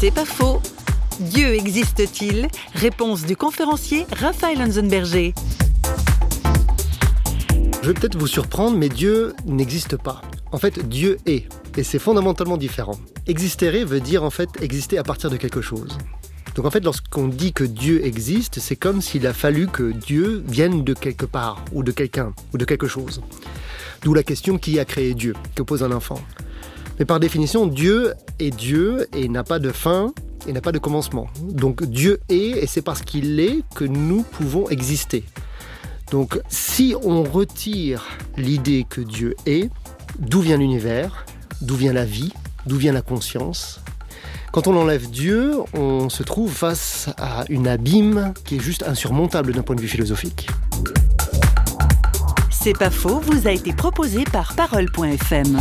C'est pas faux. Dieu existe-t-il? Réponse du conférencier Raphaël Hansenberger. Je vais peut-être vous surprendre, mais Dieu n'existe pas. En fait, Dieu est, et c'est fondamentalement différent. Existere veut dire en fait exister à partir de quelque chose. Donc en fait, lorsqu'on dit que Dieu existe, c'est comme s'il a fallu que Dieu vienne de quelque part, ou de quelqu'un, ou de quelque chose. D'où la question qui a créé Dieu, que pose un enfant. Mais par définition, Dieu est Dieu et n'a pas de fin et n'a pas de commencement. Donc Dieu est et c'est parce qu'il est que nous pouvons exister. Donc si on retire l'idée que Dieu est, d'où vient l'univers, d'où vient la vie, d'où vient la conscience, quand on enlève Dieu, on se trouve face à une abîme qui est juste insurmontable d'un point de vue philosophique. C'est pas faux, vous a été proposé par Parole.fm.